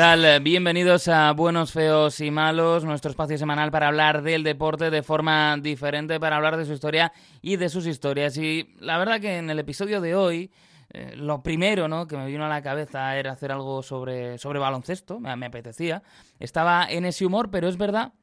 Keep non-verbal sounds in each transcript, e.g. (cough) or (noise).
¿Qué tal? Bienvenidos a Buenos, Feos y Malos, nuestro espacio semanal para hablar del deporte de forma diferente, para hablar de su historia y de sus historias. Y la verdad que en el episodio de hoy, eh, lo primero ¿no? que me vino a la cabeza era hacer algo sobre, sobre baloncesto, me apetecía. Estaba en ese humor, pero es verdad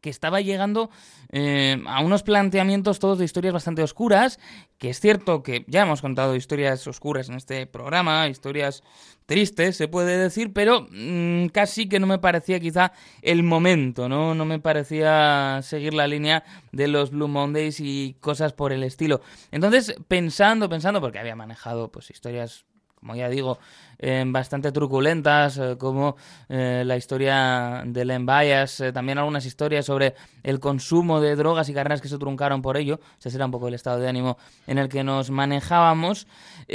que estaba llegando eh, a unos planteamientos todos de historias bastante oscuras, que es cierto que ya hemos contado historias oscuras en este programa, historias tristes, se puede decir, pero mm, casi que no me parecía quizá el momento, ¿no? No me parecía seguir la línea de los Blue Mondays y cosas por el estilo. Entonces, pensando, pensando, porque había manejado pues historias como ya digo, eh, bastante truculentas, eh, como eh, la historia de Len Bias, también algunas historias sobre el consumo de drogas y carreras que se truncaron por ello. Ese era un poco el estado de ánimo en el que nos manejábamos.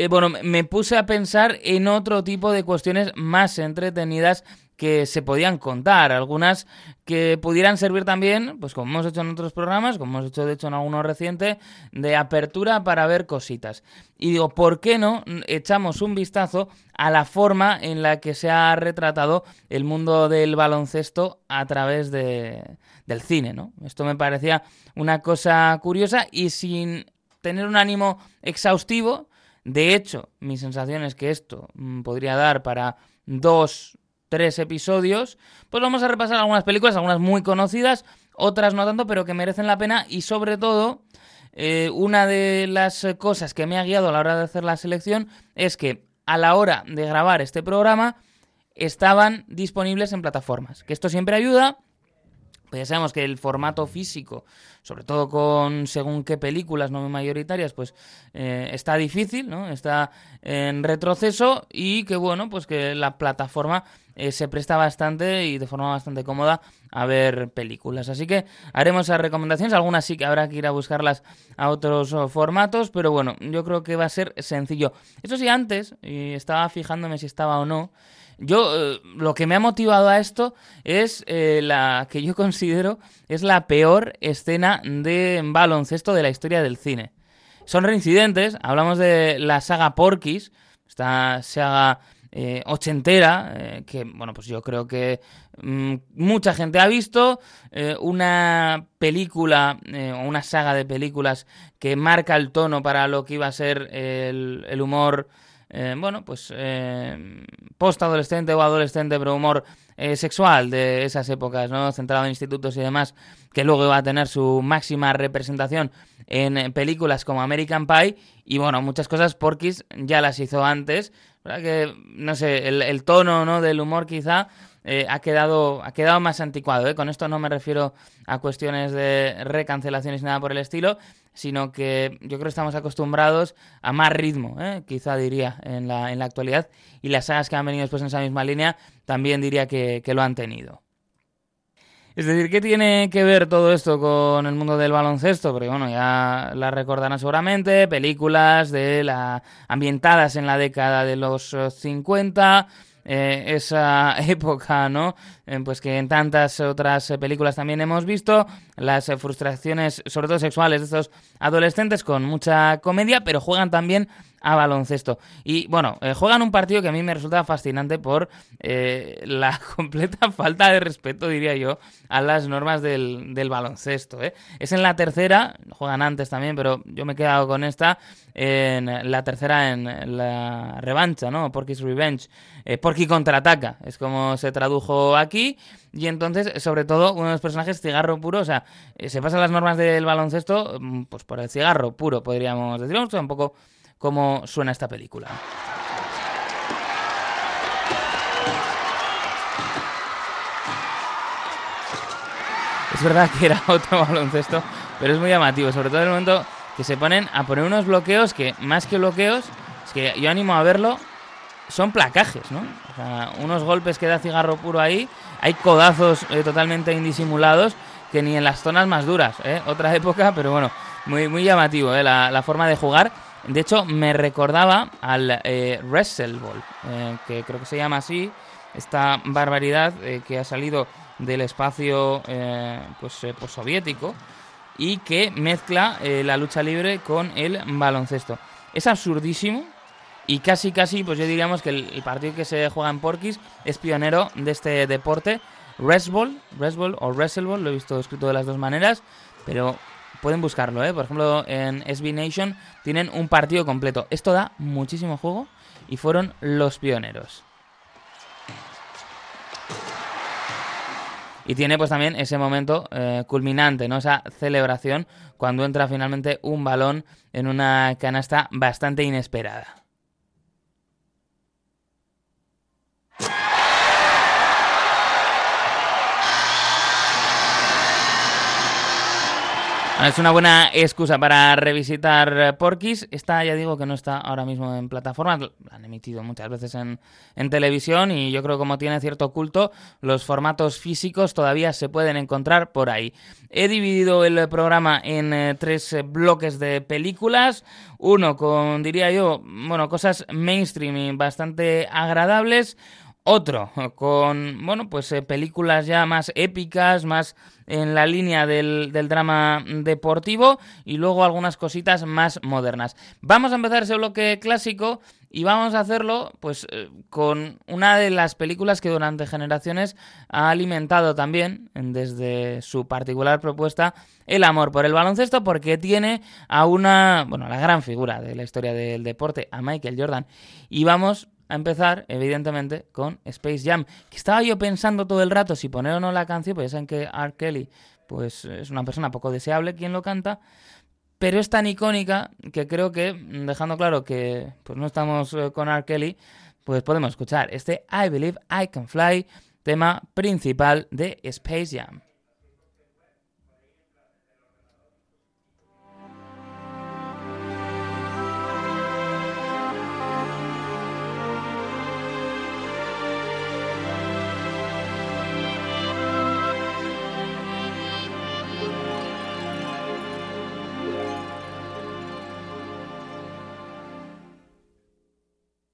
bueno, me puse a pensar en otro tipo de cuestiones más entretenidas que se podían contar, algunas que pudieran servir también, pues como hemos hecho en otros programas, como hemos hecho de hecho en alguno reciente, de apertura para ver cositas. Y digo, ¿por qué no echamos un vistazo a la forma en la que se ha retratado el mundo del baloncesto a través de, del cine, ¿no? Esto me parecía una cosa curiosa y sin tener un ánimo exhaustivo, de hecho, mi sensación es que esto mm, podría dar para dos tres episodios, pues vamos a repasar algunas películas, algunas muy conocidas, otras no tanto, pero que merecen la pena y sobre todo... Eh, una de las cosas que me ha guiado a la hora de hacer la selección es que a la hora de grabar este programa estaban disponibles en plataformas. Que esto siempre ayuda. Pues ya sabemos que el formato físico, sobre todo con según qué películas no mayoritarias, pues eh, está difícil, ¿no? Está en retroceso y que bueno, pues que la plataforma eh, se presta bastante y de forma bastante cómoda a ver películas. Así que haremos esas recomendaciones. Algunas sí que habrá que ir a buscarlas a otros oh, formatos, pero bueno, yo creo que va a ser sencillo. Eso sí, antes, y estaba fijándome si estaba o no. Yo eh, lo que me ha motivado a esto es eh, la que yo (laughs) considero es la peor escena de baloncesto de la historia del cine. Son reincidentes, hablamos de la saga Porky's, esta saga eh, ochentera, eh, que bueno, pues yo creo que mm, mucha gente ha visto, una película o una saga de películas que marca el tono para lo que iba a ser el humor, bueno, pues post-adolescente o adolescente, pero humor sexual de esas épocas, ¿no? Centrado en institutos y demás, que luego iba a tener su máxima representación en películas como American Pie y bueno, muchas cosas Porky's ya las hizo antes, ¿verdad? Que, no sé, el, tono ¿no? del humor quizá eh, ha, quedado, ha quedado más anticuado. ¿eh? Con esto no me refiero a cuestiones de recancelaciones ni nada por el estilo, sino que yo creo que estamos acostumbrados a más ritmo, ¿eh? quizá diría, en la, en la actualidad. Y las sagas que han venido después en esa misma línea también diría que, que lo han tenido. Es decir, ¿qué tiene que ver todo esto con el mundo del baloncesto? Porque bueno, ya la recordarán seguramente, películas de la ambientadas en la década de los 50, eh, esa (laughs) época, ¿no? Eh, pues que en tantas otras películas también hemos visto, las frustraciones, sobre todo sexuales, de estos adolescentes con mucha comedia, pero juegan también a baloncesto. Y bueno, eh, juegan un partido que a mí me resulta fascinante por eh, la (laughs) completa falta de respeto, diría yo, a las normas del, baloncesto. ¿eh? Es en la tercera, juegan antes también, pero yo me he quedado con esta, en la tercera en la revancha, ¿no? Porky's Revenge. Eh, Porky contraataca, es como se tradujo aquí. Y entonces, sobre todo, uno de los personajes, cigarro puro, o sea, se pasan las normas del baloncesto, mm, pues por el cigarro puro, podríamos decir. Un poco cómo suena esta película. Es verdad que era (laughs) otro baloncesto, pero es muy llamativo, sobre todo en el momento que se ponen a poner unos bloqueos que, más que bloqueos, es que yo animo a verlo, son placajes, ¿no? O sea, unos golpes que da cigarro puro ahí, hay codazos eh, totalmente indisimulados que ni en las zonas más duras, ¿eh? Otra (laughs) época, pero bueno, muy, muy llamativo, ¿eh? la, la forma de jugar de hecho, me recordaba al eh, Wrestle Ball, eh, que creo que se llama así, esta barbaridad eh, que ha salido del espacio eh, pues, pues, soviético y que mezcla la lucha libre con el baloncesto. Es absurdísimo, y casi casi pues yo diríamos que el, partido que se juega en Porquis es pionero de este deporte. Wrestball, Wrestball o Wrestleball, lo he visto escrito de las dos maneras, pero pueden buscarlo, ¿eh? Por ejemplo, en SB Nation tienen un partido completo. Esto da muchísimo juego y fueron los pioneros. Y tiene pues también ese momento eh, culminante, ¿no? Esa celebración cuando entra finalmente un balón en una canasta bastante inesperada. Es una buena excusa para revisitar Porky's. Esta ya digo que no está ahora mismo en plataformas. La han emitido muchas veces en, televisión y yo creo que como tiene cierto culto, los formatos físicos todavía se pueden encontrar por ahí. He dividido el programa en eh, tres bloques de películas. Uno con, diría yo, bueno, cosas mainstream y bastante agradables. Otro con, bueno, pues eh, películas ya más épicas, más en la línea del, drama deportivo y luego algunas cositas más modernas. Vamos a empezar ese bloque clásico y vamos a hacerlo pues eh, con una de las películas que durante generaciones ha alimentado también desde su particular propuesta el amor por el baloncesto porque tiene a una, bueno, la gran figura de la historia del deporte, a Michael Jordan. Y vamos a empezar, evidentemente, con Space Jam. Que estaba yo pensando todo el rato si poner o no la canción, pues ya saben que R. Kelly pues, es una persona poco deseable quien lo canta, pero es tan icónica que creo que, dejando claro que pues no estamos eh, con R. Kelly, pues podemos escuchar este I Believe I Can Fly, tema principal de Space Jam.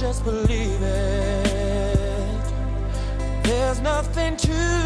just believe it, there's nothing to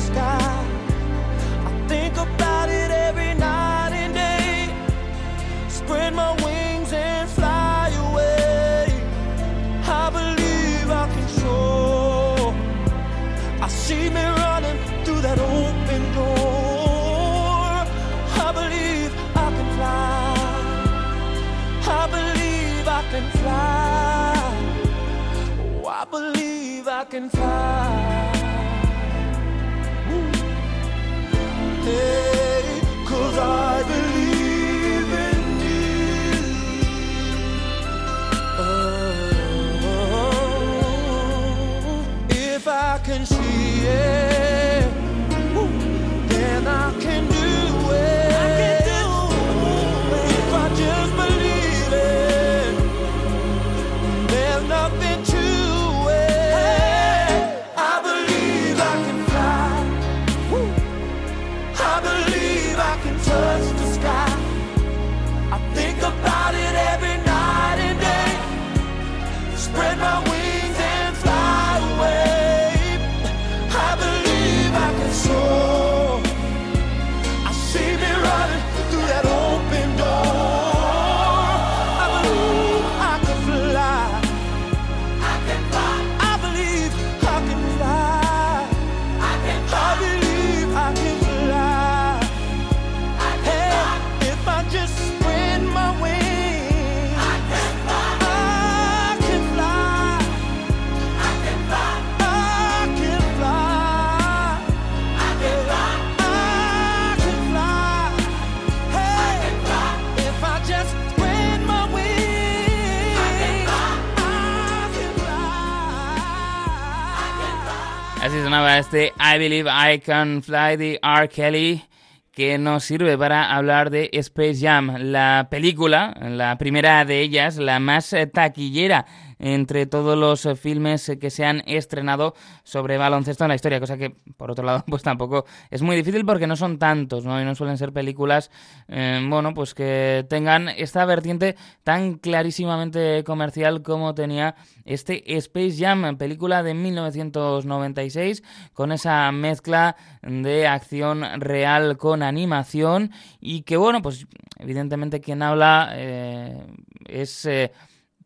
Can fly. Hey, cause I believe in you. Oh, if I can see it, I Believe I Can Fly de R. Kelly que nos sirve para hablar de Space Jam, la película, la primera de ellas, la más taquillera entre todos los eh, filmes eh, que se han estrenado sobre baloncesto en la historia, cosa que por otro lado (laughs) pues tampoco es muy difícil porque no son tantos, ¿no? Y no suelen ser películas, eh, bueno, pues que tengan esta vertiente tan clarísimamente comercial como tenía este Space Jam, película de 1996, con esa mezcla de acción real con animación y que, bueno, pues evidentemente quien habla es...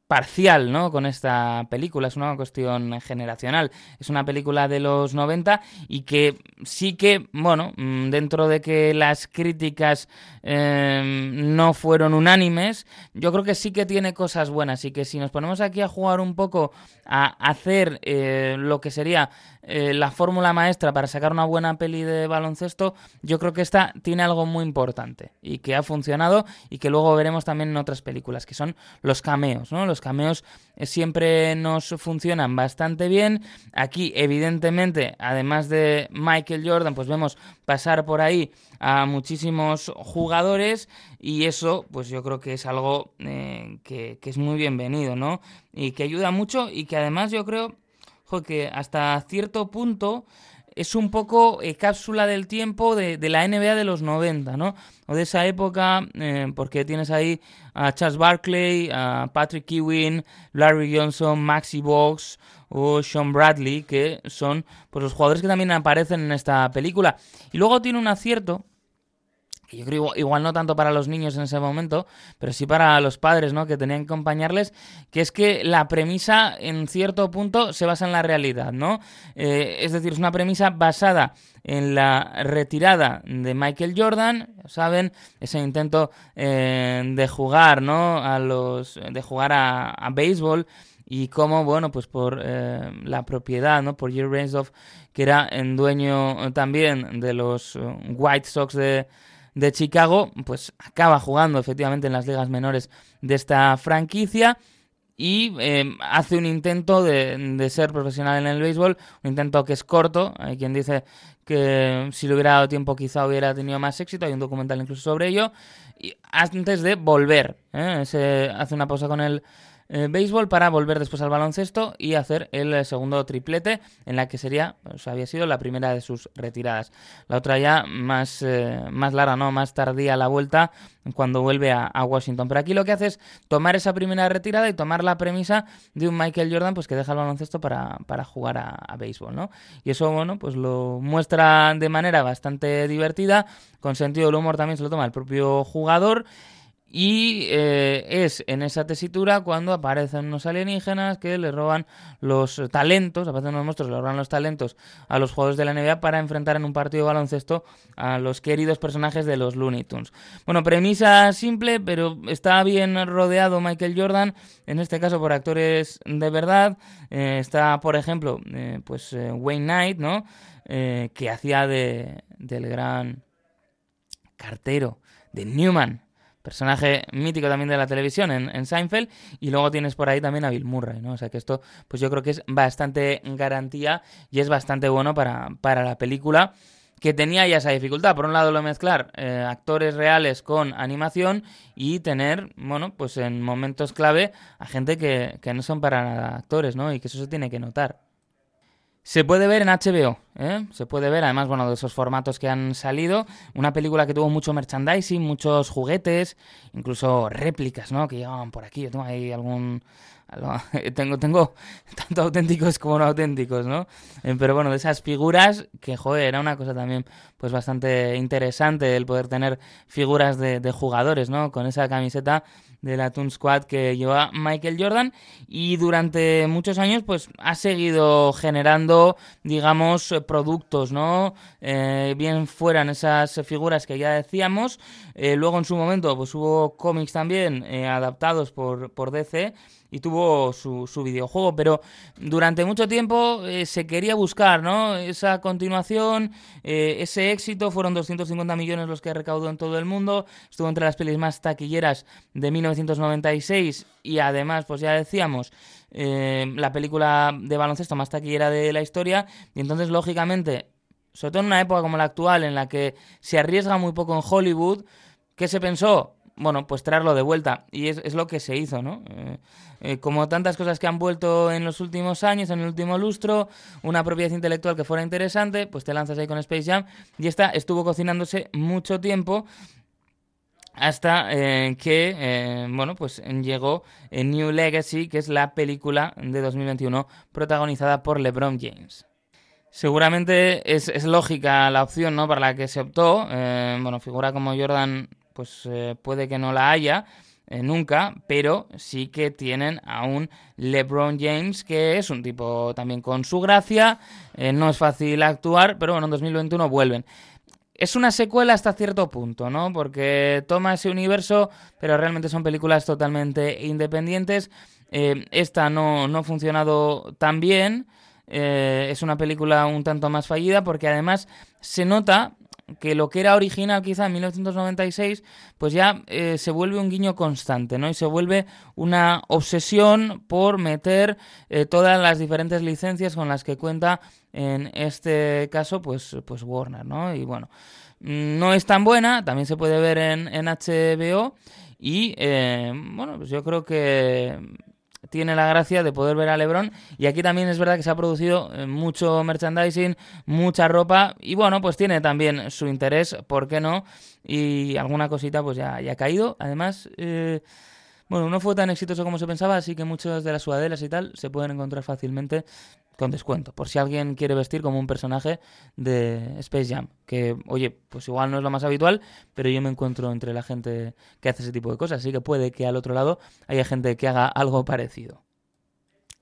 parcial, ¿no? Con esta película, es una cuestión generacional. Es una película de los 90 y que sí que, bueno, mm, dentro de que las críticas eh, no fueron unánimes, yo creo que sí que tiene cosas buenas y que si nos ponemos aquí a jugar un poco a hacer eh, lo que sería eh, la fórmula maestra para sacar una buena peli de baloncesto, yo creo que esta tiene algo muy importante y que ha funcionado y que luego veremos también en otras películas, que son los cameos, ¿no? Los cameos eh, siempre nos funcionan bastante bien. Aquí, evidentemente, además de Michael Jordan, pues vemos pasar por ahí a muchísimos jugadores y eso, pues yo creo que es algo eh, que, es muy bienvenido, ¿no? Y que ayuda mucho y que además yo creo jo, que hasta cierto punto es un poco eh, cápsula del tiempo de, de, la NBA de los 90, ¿no? O de esa época, eh, porque tienes ahí a Charles Barkley, a Patrick Ewing, Larry Johnson, Maxi Box o Sean Bradley, que son pues, los jugadores que también aparecen en esta película. Y luego tiene un acierto que yo creo igual, no tanto para los niños en ese momento, pero sí para los padres, ¿no? Que tenían que acompañarles, que es que la premisa en cierto punto se basa en la realidad, ¿no? Eh, es decir, es una premisa basada en la retirada de Michael Jordan, saben, ese intento eh, de jugar, ¿no? A los, de jugar a, a béisbol y cómo, bueno, pues por eh, la propiedad, ¿no? Por Jerry Reinsdorf, que era en dueño también de los White Sox de de Chicago, pues acaba jugando efectivamente en las ligas menores de esta franquicia y eh, hace un intento de, de, ser profesional en el béisbol, un intento que es corto, hay quien dice que si le hubiera dado tiempo quizá hubiera tenido más éxito, hay un documental incluso sobre ello, y antes de volver, ¿eh? Se hace una pausa con el eh, béisbol para volver después al baloncesto y hacer el segundo triplete en la que sería, pues, había sido la primera de sus retiradas. La otra ya más, eh, más larga, ¿no? Más tardía la vuelta cuando vuelve a, a, Washington. Pero aquí lo que hace es tomar esa primera retirada y tomar la premisa de un Michael Jordan pues que deja el baloncesto para, para jugar a, a béisbol, ¿no? Y eso, bueno, pues lo muestra de manera bastante divertida, con sentido del humor también se lo toma el propio jugador Y eh, es en esa tesitura cuando aparecen unos alienígenas que le roban los talentos, aparecen unos monstruos, le roban los talentos a los jugadores de la NBA para enfrentar en un partido de baloncesto a los queridos personajes de los Looney Tunes. Bueno, premisa simple, pero está bien rodeado Michael Jordan, en este caso por actores de verdad. Eh, está, por ejemplo, eh, pues Wayne Knight, ¿no? que hacía de, del gran cartero de Newman personaje mítico también de la televisión en, Seinfeld, y luego tienes por ahí también a Bill Murray, ¿no? O sea que esto, pues yo creo que es bastante garantía y es bastante bueno para, para la película que tenía ya esa dificultad. Por un lado, lo mezclar eh, actores reales con animación y tener, bueno, pues en momentos clave a gente que, que no son para nada actores, ¿no? Y que eso se tiene que notar. Se puede ver en HBO, ¿eh? se puede ver, además, bueno, de esos formatos que han salido. Una película que tuvo mucho merchandising, muchos juguetes, incluso réplicas, ¿no? Que llegaban por aquí. Yo tengo ahí algún. (laughs) Tengo, tengo tanto auténticos como no auténticos, ¿no? Eh, pero bueno, de esas figuras, que joder, era una cosa también, pues bastante interesante el poder tener figuras de, de jugadores, ¿no? Con esa camiseta de la Toon Squad que lleva Michael Jordan y durante muchos años pues ha seguido generando digamos productos no eh, bien fueran esas figuras que ya decíamos. Eh, luego en su momento pues hubo cómics también eh, adaptados por, por DC y tuvo su, su videojuego, pero durante mucho tiempo eh, se quería buscar, ¿no? Esa continuación, eh, ese éxito, fueron 250 millones los que recaudó en todo el mundo, estuvo entre las pelis más taquilleras de 1996 y además, pues ya decíamos, eh, la película de baloncesto más taquillera de la historia, y entonces, lógicamente, sobre todo en una época como la actual, en la que se arriesga muy poco en Hollywood, ¿qué se pensó? Bueno, pues traerlo de vuelta. Y es, es lo que se hizo, ¿no? Eh, como tantas cosas que han vuelto en los últimos años, en el último lustro, una propiedad intelectual que fuera interesante, pues te lanzas ahí con Space Jam y esta estuvo cocinándose mucho tiempo hasta eh, que eh, bueno pues llegó New Legacy que es la película de 2021 protagonizada por LeBron James seguramente es, es lógica la opción no para la que se optó bueno figura como Jordan pues puede que no la haya eh, nunca, pero sí que tienen a un LeBron James que es un tipo también con su gracia, eh, no es fácil actuar, pero bueno, en 2021 vuelven. Es una secuela hasta cierto punto, ¿no? Porque toma ese universo, pero realmente son películas totalmente independientes. Eh, esta no, no, ha funcionado tan bien. es una película un tanto más fallida porque además se nota que lo que era original quizá en 1996, pues ya eh, se vuelve un guiño constante, ¿no? Y se vuelve una obsesión por meter eh, todas las diferentes licencias con las que cuenta en este caso, pues, pues Warner, ¿no? Y bueno, mm, no es tan buena, también se puede ver en, en HBO y, eh, bueno, pues yo creo que tiene la gracia de poder ver a LeBron. Y aquí también es verdad que se ha producido eh, mucho merchandising, mucha ropa. Y bueno, pues tiene también su interés, ¿por qué no? Y alguna cosita pues ya, ya ha caído. Además, eh, bueno, no fue tan exitoso como se pensaba, así que muchas de las sudaderas y tal se pueden encontrar fácilmente con descuento, por si alguien quiere vestir como un personaje de Space Jam, que oye, pues igual no es lo más habitual, pero yo me encuentro entre la gente que hace ese tipo de cosas, así que puede que al otro lado haya gente que haga algo parecido.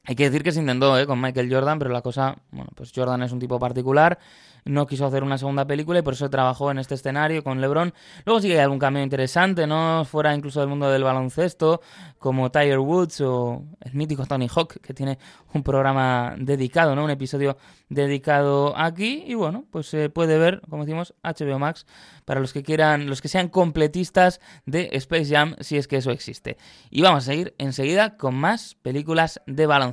Hay que decir que se intentó ¿eh? con Michael Jordan, pero la cosa, bueno, pues Jordan es un tipo particular no quiso hacer una segunda película y por eso trabajó en este escenario con LeBron. Luego sí que hay algún cambio interesante, ¿no? Fuera incluso del mundo del baloncesto, como Tiger Woods o el mítico Tony Hawk, que tiene un programa dedicado, ¿no? Un episodio dedicado aquí. Y bueno, pues se puede ver, como decimos, HBO Max para los que quieran, los que sean completistas de Space Jam, si es que eso existe. Y vamos a seguir enseguida con más películas de baloncesto.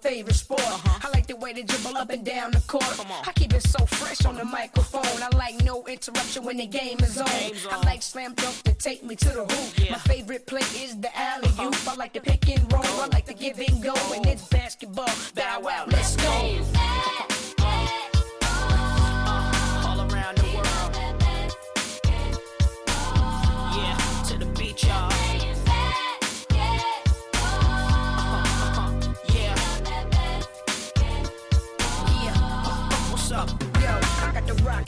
favorite sport. I like the way they dribble up and down the court. I keep it so fresh on the microphone. I like no interruption when the game is on. I like slam dunk to take me to the hoop. My favorite play is the alley oop. I like the pick and roll. I like the give and go. And it's basketball. Bow wow, let's go.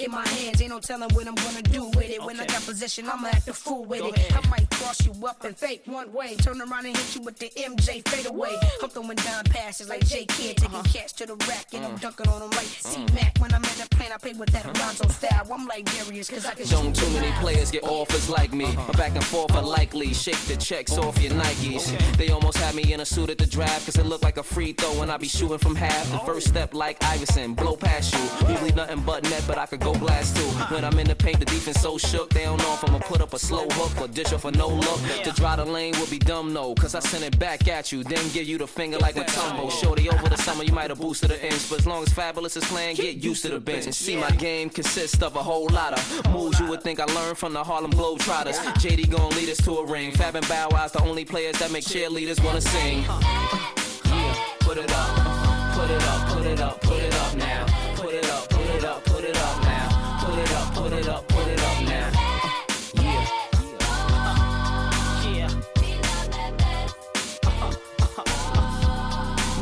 In my hands, ain't no telling what I'm gonna do with it. When I got possession, I'ma act a fool with Go it. ahead. I might cross you up and fake one way, turn around and hit you with the MJ fadeaway. I'm throwing down passes like J Kid, taking Uh-huh. catch to the rack, and Mm. I'm dunking on them like C Mac. When I'm in the plane, I play with that Alonzo style. I'm like Darius, cause I can Don't too many miles. players get offers like me. My back and forth are likely. Shake the checks off your Nikes. They almost had me in a suit at the draft, cause it looked like a free throw when I be shooting from half. The first step like Iverson, blow past you. Usually nothing but net, but I could go blast too. When I'm in the paint, the defense so shook. They don't know if I'ma put up a slow hook or dish off a no look. To dry the lane would be dumb, no. Cause I send it back at you, then give you the finger like a Matumbo. Shorty over the summer, you might have boosted the inch. But as long as Fabulous is playing, get used to the bench. And see, my game consists of a whole lot of moves you would think I learned from the Harlem Globetrotters. JD gon' lead us to a ring. Fab and Bow Wow's the only players that make cheerleaders wanna sing. Yeah, put it up, put it up, put it up, put it up now. Put it up, put it up, put it up now. Yeah. Yeah.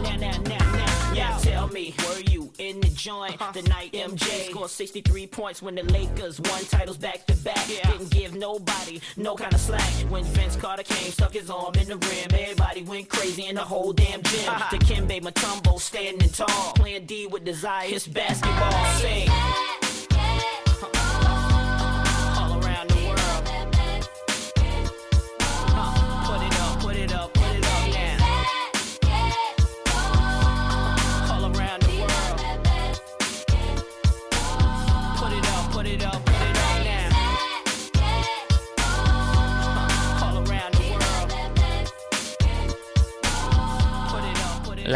Now, now, now, now, now, tell me, were you in the joint uh-huh. the night MJ scored 63 points when the Lakers won titles back to back? Didn't give nobody no kind of slack. When Vince Carter came, stuck his arm in the rim, everybody went crazy in the whole damn gym. Uh-huh. To Kimbe Matumbo standing tall, playing D with desire, it's basketball. Sing.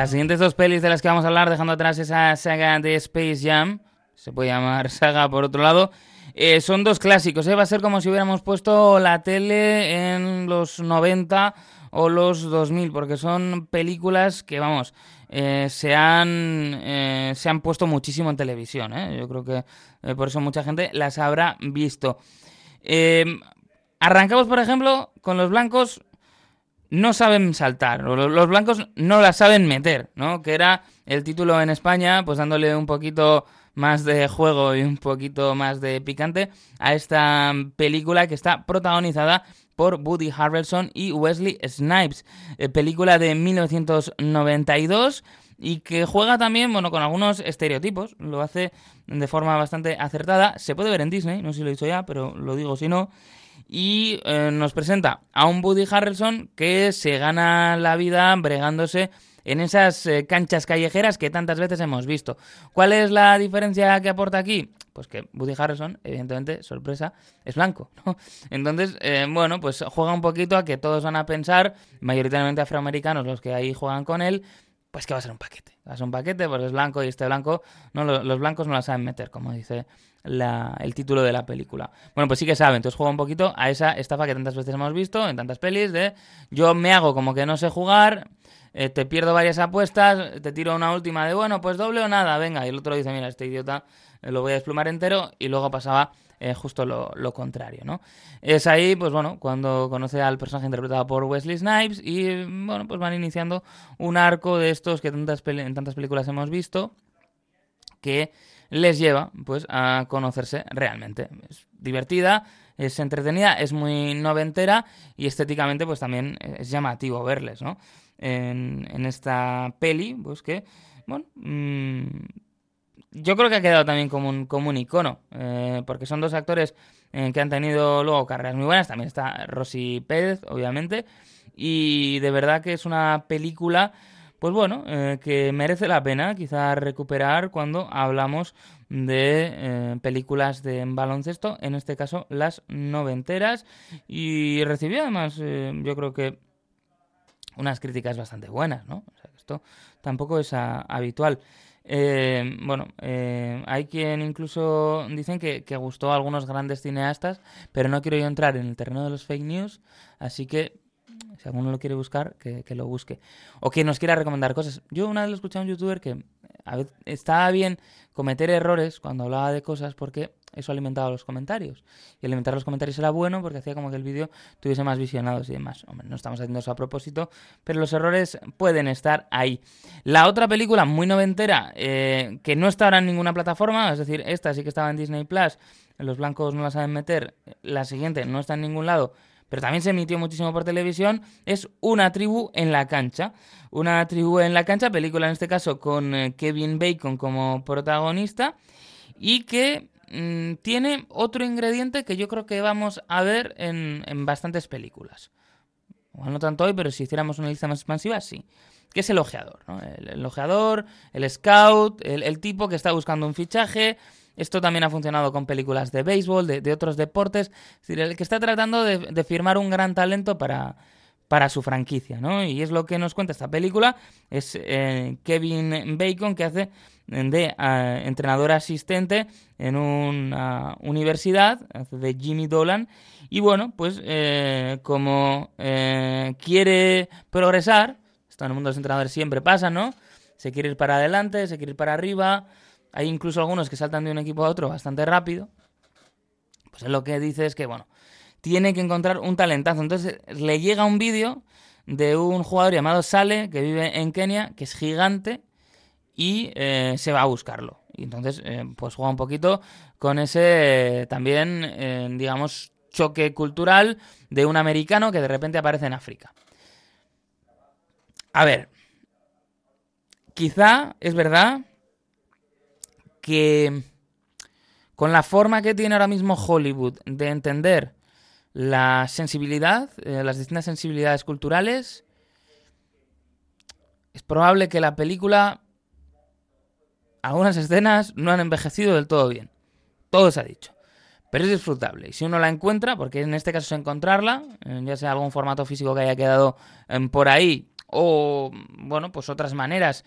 Las siguientes dos pelis de las que vamos a hablar, dejando atrás esa saga de Space Jam, se puede llamar (laughs) saga por otro lado, eh, son dos clásicos. ¿eh? Va a ser como si hubiéramos puesto la tele en los 90 o los 2000, porque son películas que, vamos, eh, se, han, se han puesto muchísimo en televisión. ¿eh? Yo creo que por eso mucha gente las habrá visto. Arrancamos, por ejemplo, con los blancos no saben saltar, los blancos no la saben meter, ¿no? Que era el título en España, pues dándole un poquito más de juego y un poquito más de picante a esta película que está protagonizada por Woody Harrelson y Wesley Snipes, eh, película de 1992 y que juega también, bueno, con algunos estereotipos, lo hace de forma bastante acertada, se puede ver en Disney, no sé si lo he dicho ya, pero lo digo si no, y eh, nos presenta a un Woody Harrelson que se gana la vida bregándose en esas eh, canchas callejeras que tantas veces hemos visto. ¿Cuál es la diferencia que aporta aquí? Pues que Woody Harrelson, evidentemente, sorpresa, es blanco, ¿no? Entonces, eh, bueno, pues juega un poquito a que todos van a pensar, mayoritariamente afroamericanos los que ahí juegan con él, pues que va a ser un paquete. Va a ser un paquete, pues es blanco y este blanco, no, lo- los blancos no la saben meter, como dice la- el título de la película. Bueno, pues sí que saben, entonces juega un poquito a esa estafa que tantas veces hemos visto en tantas pelis de yo me hago como que no sé jugar, eh, te pierdo varias apuestas, te tiro una última de bueno, pues doble o nada, venga, y el otro dice, mira, este idiota eh, lo voy a desplumar entero y luego pasaba eh, justo lo, lo contrario, ¿no? Es ahí, pues bueno, cuando conoce al personaje interpretado por Wesley Snipes y, bueno, pues van iniciando un arco de estos que tantas en tantas películas hemos visto que les lleva pues a conocerse realmente. Es divertida, es entretenida, es muy noventera y estéticamente pues también es llamativo verles, ¿no? En, esta peli, pues que, bueno, mm, yo creo que ha quedado también como un, como un icono, eh, porque son dos actores eh, que han tenido luego carreras muy buenas, también está Rosy Pérez, obviamente, y de verdad que es una película pues bueno, eh, que merece la pena quizá recuperar cuando hablamos de eh, películas de baloncesto, en este caso las noventeras, y recibió además, eh, yo creo que unas críticas bastante buenas, ¿no? O sea, Esto tampoco es habitual. Eh, bueno, hay quien incluso dicen que, que gustó a algunos grandes cineastas, pero no quiero yo entrar en el terreno de los fake news, así que si alguno lo quiere buscar, que, que lo busque. O que nos quiera recomendar cosas. Yo una vez lo escuché a un youtuber que a veces estaba bien cometer errores cuando hablaba de cosas porque eso alimentaba los comentarios. Y alimentar los comentarios era bueno porque hacía como que el vídeo tuviese más visionados y demás. Hombre, no estamos haciendo eso a propósito, pero los errores pueden estar ahí. La otra película muy noventera, eh, que no está ahora en ninguna plataforma, es decir, esta sí que estaba en Disney Plus, los blancos no la saben meter, la siguiente no está en ningún lado, pero también se emitió muchísimo por televisión, es Una tribu en la cancha. Una tribu en la cancha, película en este caso con eh, Kevin Bacon como protagonista y que mm, tiene otro ingrediente que yo creo que vamos a ver en, en bastantes películas. Igual no tanto hoy, pero si hiciéramos una lista más expansiva, sí. Que es el ojeador. El, el ojeador, el scout, el, el tipo que está buscando un fichaje. Esto también ha funcionado con películas de béisbol, de, de otros deportes. Es decir, el que está tratando de, de firmar un gran talento para, para su franquicia, ¿no? Y es lo que nos cuenta esta película. Es eh, Kevin Bacon que hace de eh, entrenador asistente en una universidad, hace de Jimmy Dolan. Y bueno, pues eh, como eh, quiere progresar, esto en el mundo de los entrenadores siempre pasa, ¿no? Se quiere ir para adelante, se quiere ir para arriba. Hay incluso algunos que saltan de un equipo a otro bastante rápido. Pues es lo que dice es que, bueno, tiene que encontrar un talentazo. Entonces le llega un vídeo de un jugador llamado Sale, que vive en Kenia, que es gigante, y eh, se va a buscarlo. Y entonces, eh, pues juega un poquito con ese eh, también, digamos, choque cultural de un americano que de repente aparece en África. A ver, quizá es verdad que con la forma que tiene ahora mismo Hollywood de entender la sensibilidad, eh, las distintas sensibilidades culturales, es probable que la película, algunas escenas no han envejecido del todo bien. Todo se ha dicho. Pero es disfrutable. Y si uno la encuentra, porque en este caso es encontrarla, eh, ya sea algún formato físico que haya quedado eh, por ahí, o bueno, pues otras maneras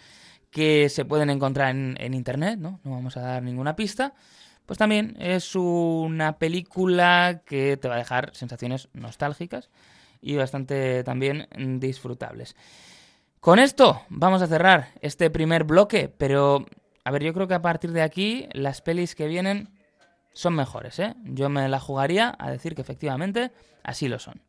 que se pueden encontrar en, internet, ¿no? No vamos a dar ninguna pista. Pues también es una película que te va a dejar sensaciones nostálgicas y bastante también disfrutables. Con esto vamos a cerrar este primer bloque, pero a ver, yo creo que a partir de aquí las pelis que vienen son mejores, ¿eh? Yo me la jugaría a decir que efectivamente así lo son.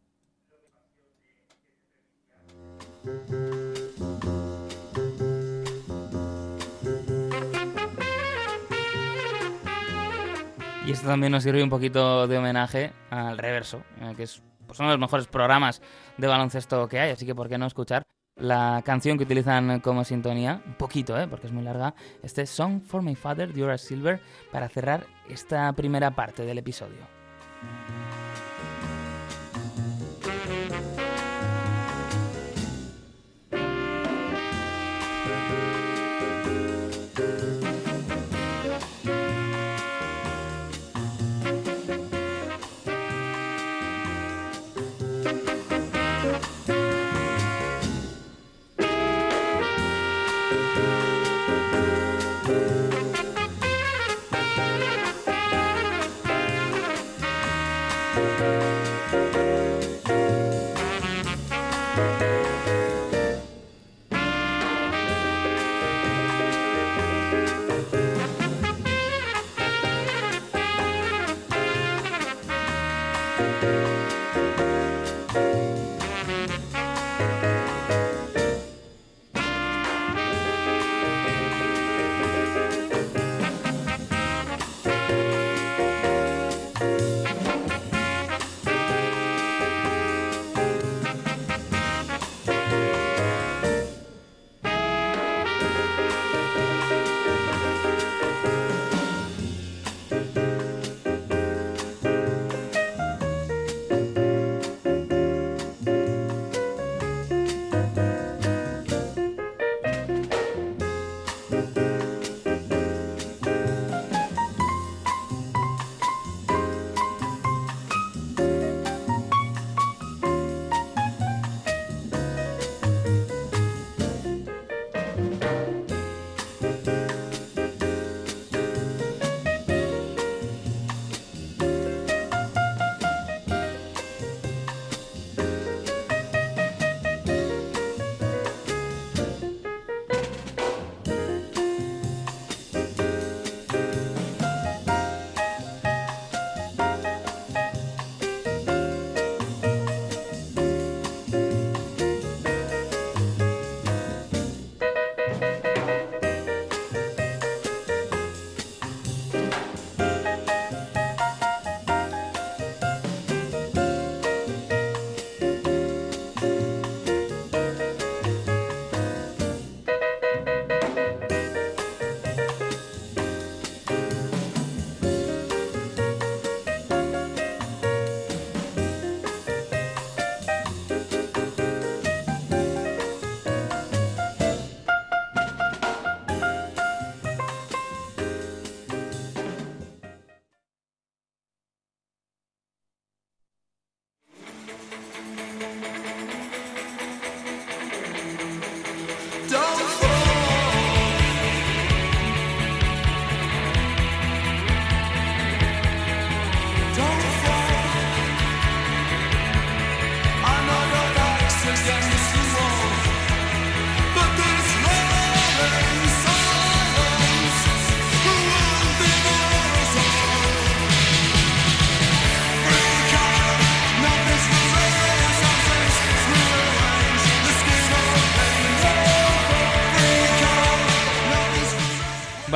Y esto también nos sirve un poquito de homenaje al reverso, eh, que es pues, uno de los mejores programas de baloncesto que hay, así que ¿por qué no escuchar la canción que utilizan como sintonía? Un poquito, ¿eh? porque es muy larga. Este Song for My Father, de Silver, para cerrar esta primera parte del episodio.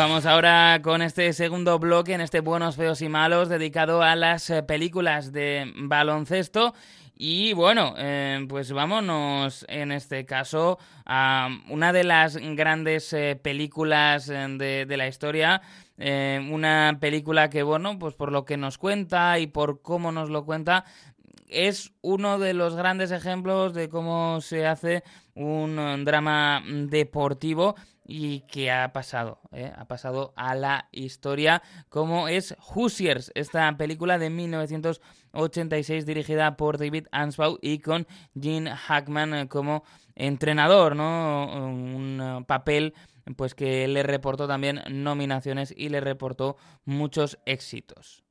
Vamos ahora con este segundo bloque, en este Buenos, Feos y Malos, dedicado a las eh, películas de baloncesto. Y bueno, eh, pues vámonos en este caso a una de las grandes eh, películas de, de, la historia. una película que, bueno, pues por lo que nos cuenta y por cómo nos lo cuenta, es uno de los grandes ejemplos de cómo se hace un drama deportivo y que ha pasado, ¿eh? ha pasado a la historia, como es Hoosiers, esta película de 1986 dirigida por David Ansbaugh y con Gene Hackman como entrenador, ¿no? Un papel pues que le reportó también nominaciones y le reportó muchos éxitos.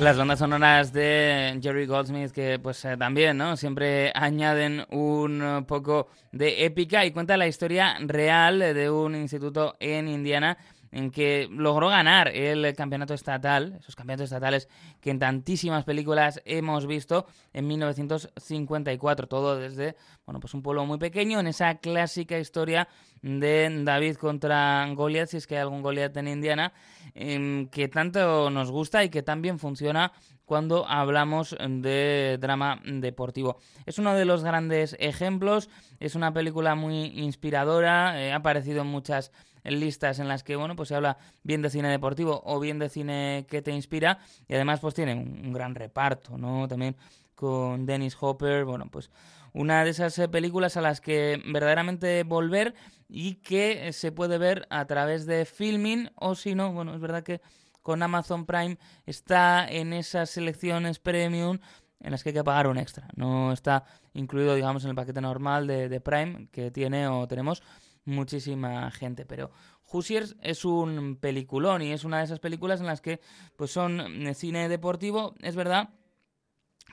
Las bandas sonoras de Jerry Goldsmith que pues eh, también, ¿no? Siempre añaden un poco de épica y cuenta la historia real de un instituto en Indiana en que logró ganar el campeonato estatal, esos campeonatos estatales que en tantísimas películas hemos visto en 1954, todo desde, bueno, pues un pueblo muy pequeño, en esa clásica historia de David contra Goliath, si es que hay algún Goliath en Indiana, em, que tanto nos gusta y que también funciona cuando hablamos de drama deportivo. Es uno de los grandes ejemplos, es una película muy inspiradora, eh, ha aparecido en muchas listas en las que, bueno, pues se habla bien de cine deportivo o bien de cine que te inspira y además pues tiene un, gran reparto, ¿no? También con Dennis Hopper, bueno, pues una de esas eh, películas a las que verdaderamente volver y que se puede ver a través de filming o si no, bueno, es verdad que con Amazon Prime está en esas selecciones premium en las que hay que pagar un extra. No está incluido, digamos, en el paquete normal de, de Prime que tiene o tenemos muchísima gente. Pero Hoosiers es un peliculón y es una de esas películas en las que pues son eh, cine deportivo, es verdad,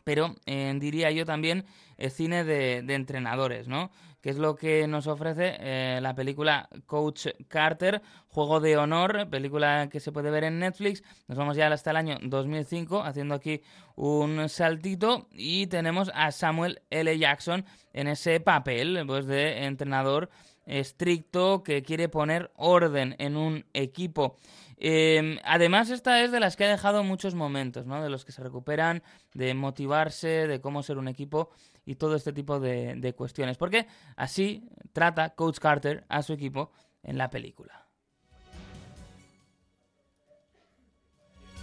pero eh, diría yo también eh, cine de, entrenadores, ¿no? Que es lo que nos ofrece la película Coach Carter, Juego de Honor, película que se puede ver en Netflix. Nos vamos ya hasta el año 2005, haciendo aquí un saltito y tenemos a Samuel L. Jackson en ese papel, pues de entrenador estricto que quiere poner orden en un equipo. Em, además, esta es de las que ha dejado muchos momentos, ¿no? De los que se recuperan, de motivarse, de cómo ser un equipo y todo este tipo de, de cuestiones. Porque así trata Coach Carter a su equipo en la película.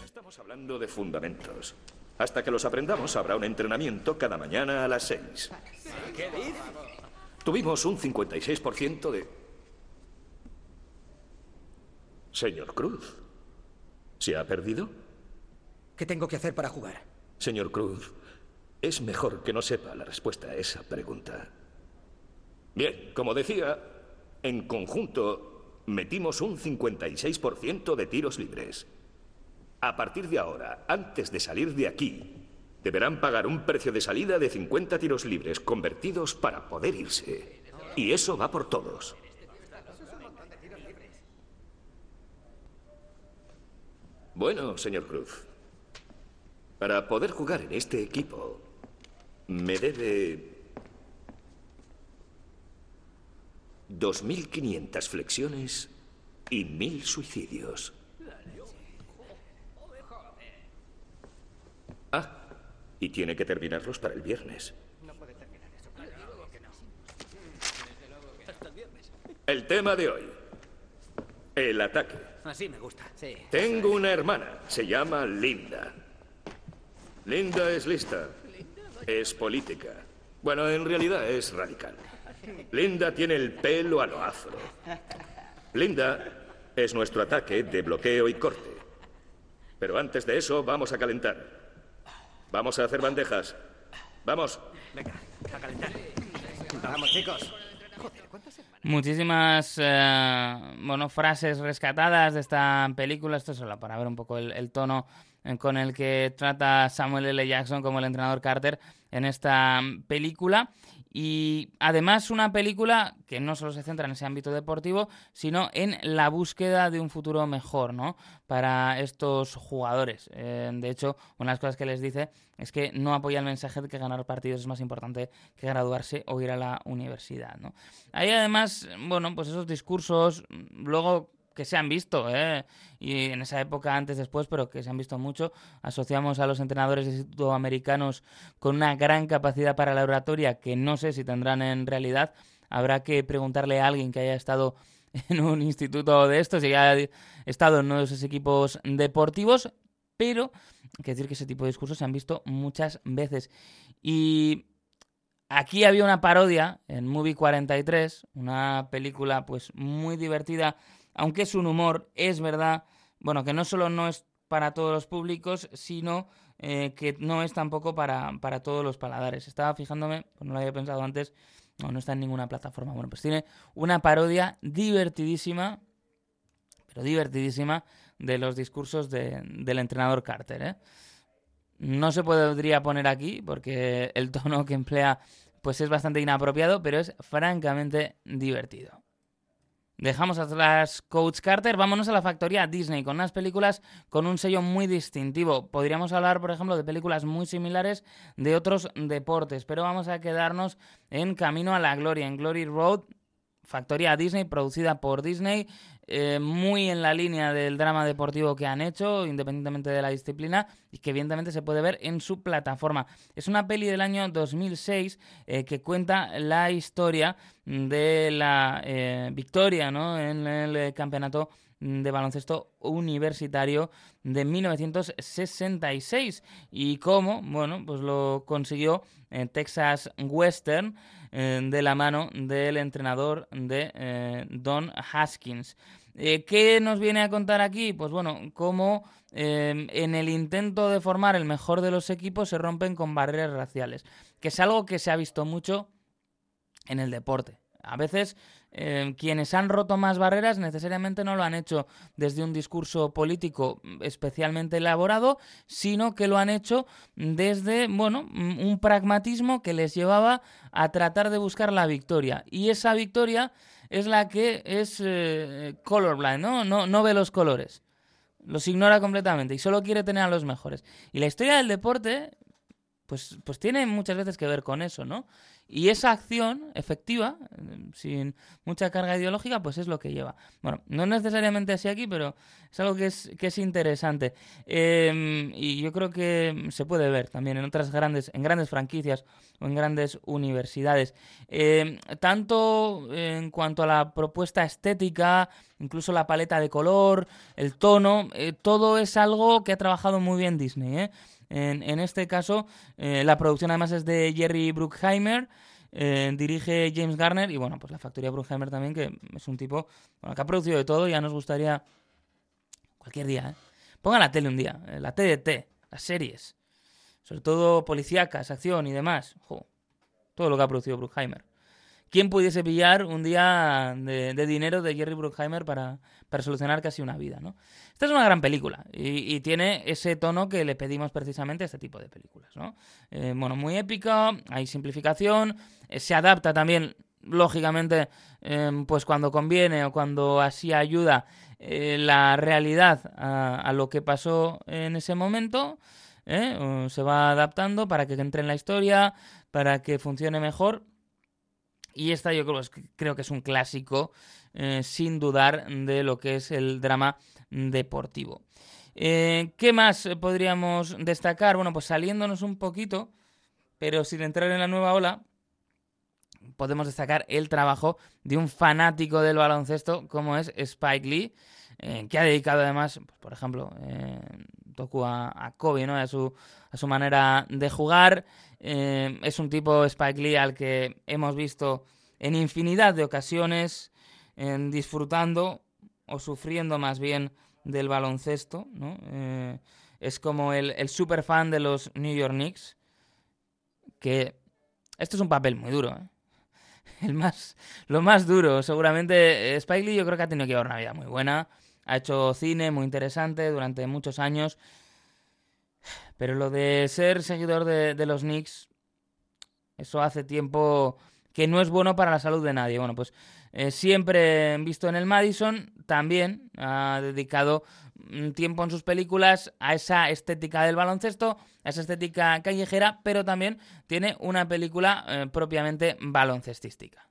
Estamos hablando de fundamentos. Hasta que los aprendamos habrá un entrenamiento cada mañana a las seis. ¿Qué dices? Tuvimos un 56% de... Señor Cruz, ¿se ha perdido? ¿Qué tengo que hacer para jugar? Señor Cruz, es mejor que no sepa la respuesta a esa pregunta. Bien, como decía, en conjunto metimos un 56% de tiros libres. A partir de ahora, antes de salir de aquí, Deberán pagar un precio de salida de 50 tiros libres convertidos para poder irse. Y eso va por todos. Bueno, señor Cruz. Para poder jugar en este equipo, me debe 2.500 flexiones y 1.000 suicidios. Y tiene que terminarlos para el viernes. El tema de hoy. El ataque. Así me gusta. Sí. Tengo una hermana. Se llama Linda. Linda es lista. Es política. Bueno, en realidad es radical. Linda tiene el pelo a lo afro. Linda es nuestro ataque de bloqueo y corte. Pero antes de eso, vamos a calentar. Vamos a hacer bandejas. Vamos. Venga, a calentar. Vamos, chicos. Muchísimas eh, bueno, frases rescatadas de esta película. Esto es solo para ver un poco el, tono con el que trata Samuel L. Jackson como el entrenador Carter en esta película. Y además una película que no solo se centra en ese ámbito deportivo, sino en la búsqueda de un futuro mejor, ¿no? Para estos jugadores. Eh, de hecho, una de las cosas que les dice es que no apoya el mensaje de que ganar partidos es más importante que graduarse o ir a la universidad, ¿no? Hay además, bueno, pues esos discursos, luego que se han visto, ¿eh? y en esa época, antes, después, pero que se han visto mucho. Asociamos a los entrenadores de instituto americanos con una gran capacidad para la oratoria que no sé si tendrán en realidad. Habrá que preguntarle a alguien que haya estado (laughs) en un instituto de estos y haya estado en uno de esos equipos deportivos, pero hay que decir que ese tipo de discursos se han visto muchas veces. Y aquí había una parodia en Movie 43, una película pues muy divertida aunque es un humor, es verdad, bueno, que no solo no es para todos los públicos, sino eh, que no es tampoco para, para todos los paladares. Estaba fijándome, pues no lo había pensado antes, no, no está en ninguna plataforma. Bueno, pues tiene una parodia divertidísima, pero divertidísima, de los discursos del entrenador Carter. ¿eh? No se podría poner aquí porque el tono que emplea pues es bastante inapropiado, pero es francamente divertido. Dejamos atrás Coach Carter, vámonos a la factoría Disney con unas películas con un sello muy distintivo. Podríamos hablar, por ejemplo, de películas muy similares de otros deportes, pero vamos a quedarnos en Camino a la Gloria, en Glory Road, factoría Disney, producida por Disney, eh, muy en la línea del drama deportivo que han hecho, independientemente de la disciplina, y que evidentemente se puede ver en su plataforma. Es una peli del año 2006 eh, que cuenta la historia de la eh, victoria ¿no? en el campeonato de baloncesto universitario de 1966 y cómo, bueno, pues lo consiguió en Texas Western de la mano del entrenador de Don Haskins. Eh, ¿Qué nos viene a contar aquí? Pues bueno, cómo en el intento de formar el mejor de los equipos se rompen con barreras raciales, que es algo que se ha visto mucho en el deporte. A veces eh, quienes han roto más barreras necesariamente no lo han hecho desde un discurso político especialmente elaborado, sino que lo han hecho desde, bueno, un pragmatismo que les llevaba a tratar de buscar la victoria. Y esa victoria es la que es eh, colorblind, ¿no? ¿no? No ve los colores. Los ignora completamente y solo quiere tener a los mejores. Y la historia del deporte, pues, pues tiene muchas veces que ver con eso, ¿no? Y esa acción efectiva, sin mucha carga ideológica, pues es lo que lleva. Bueno, no necesariamente así aquí, pero es algo que es, que es interesante. Em, y yo creo que se puede ver también en otras grandes, en grandes franquicias o en grandes universidades. Em, tanto en cuanto a la propuesta estética, incluso la paleta de color, el tono, eh, todo es algo que ha trabajado muy bien Disney, ¿eh? En, este caso, eh, la producción además es de Jerry Bruckheimer. Eh, dirige James Garner y bueno, pues la factoría Bruckheimer también, que es un tipo que ha producido de todo, ya nos gustaría cualquier día, ¿eh? Ponga la tele un día, la TDT, las series, sobre todo policíacas, acción y demás, todo lo que ha producido Bruckheimer. ¿Quién pudiese pillar un día de, dinero de Jerry Bruckheimer para, para, solucionar casi una vida? ¿no? Esta es una gran película y, tiene ese tono que le pedimos precisamente a este tipo de películas. ¿no? Eh, bueno, muy épica, hay simplificación, eh, se adapta también, lógicamente, em, pues cuando conviene o cuando así ayuda eh, la realidad a, a, lo que pasó en ese momento. se va adaptando para que entre en la historia, para que funcione mejor y esta yo creo, que es un clásico, eh, sin dudar, de lo que es el drama deportivo. Eh, ¿Qué más podríamos destacar? Bueno, pues saliéndonos un poquito, pero sin entrar en la nueva ola, podemos destacar el trabajo de un fanático del baloncesto como es Spike Lee, eh, que ha dedicado además, pues, por ejemplo, Toku a, Kobe, ¿no? A su, a su manera de jugar. Eh, es un tipo Spike Lee al que hemos visto en infinidad de ocasiones disfrutando o sufriendo más bien del baloncesto. Eh, es como el, el super fan de los New York Knicks, que esto es un papel muy duro. ¿eh? (laughs) El más, lo más duro, seguramente Spike Lee yo creo que ha tenido que llevar una vida muy buena. Ha hecho cine muy interesante durante muchos años pero lo de ser seguidor de, los Knicks eso hace tiempo que no es bueno para la salud de nadie. Bueno, pues eh, siempre visto en el Madison, también ha dedicado tiempo en sus películas a esa estética del baloncesto, a esa estética callejera, pero también tiene una película eh, propiamente baloncestística.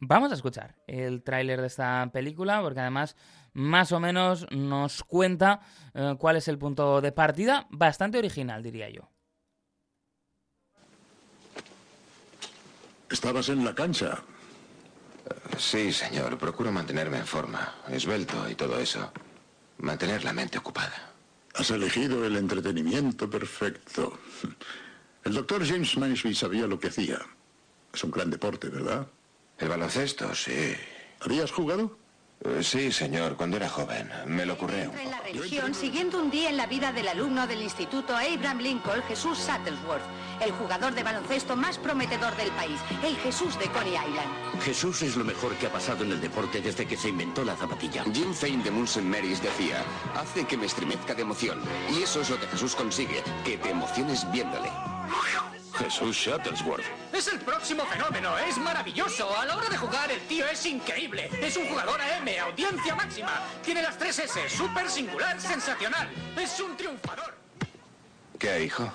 Vamos a escuchar el tráiler de esta película, porque además más o menos nos cuenta eh, cuál es el punto de partida, bastante original, diría yo. Estabas en la cancha. Sí, señor. Procuro mantenerme en forma, esbelto y todo eso. Mantener la mente ocupada. Has elegido el entretenimiento perfecto. (laughs) El doctor James Mansfield sabía lo que hacía. Es un gran deporte, ¿verdad? El baloncesto, sí. ¿Habías jugado? Eh, Sí, señor, cuando era joven. Me lo ocurrió. En la religión siguiendo un día en la vida del alumno del Instituto Abraham Lincoln, Jesús Shuttlesworth, el jugador de baloncesto más prometedor del país, el Jesús de Coney Island. Jesús es lo mejor que ha pasado en el deporte desde que se inventó la zapatilla. Jim Fane de Munson Marys decía, hace que me estremezca de emoción. Y eso es lo que Jesús consigue, que te emociones viéndole. Jesús Shuttlesworth. Es el próximo fenómeno, es maravilloso. A la hora de jugar, el tío es increíble. Es un jugador AM, audiencia máxima. Tiene las tres S, súper singular, sensacional. Es un triunfador. ¿Qué, hijo?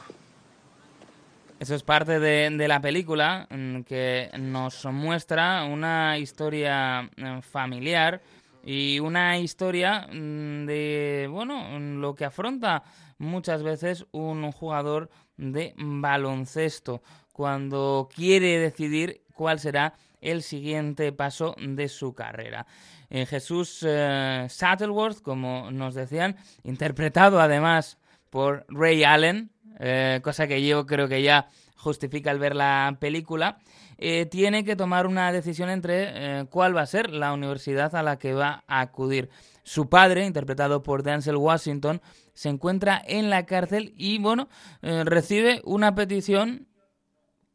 Eso es parte de, de la película mm, que nos muestra una historia eh, familiar y una historia mm, de, bueno, mm, lo que afronta muchas veces un jugador de baloncesto cuando quiere decidir cuál será el siguiente paso de su carrera. Eh, Jesús eh, Shuttleworth, como nos decían, interpretado además por Ray Allen, eh, cosa que yo creo que ya justifica el ver la película, eh, tiene que tomar una decisión entre cuál va a ser la universidad a la que va a acudir. Su padre, interpretado por Denzel Washington, se encuentra en la cárcel y, bueno, eh, recibe una petición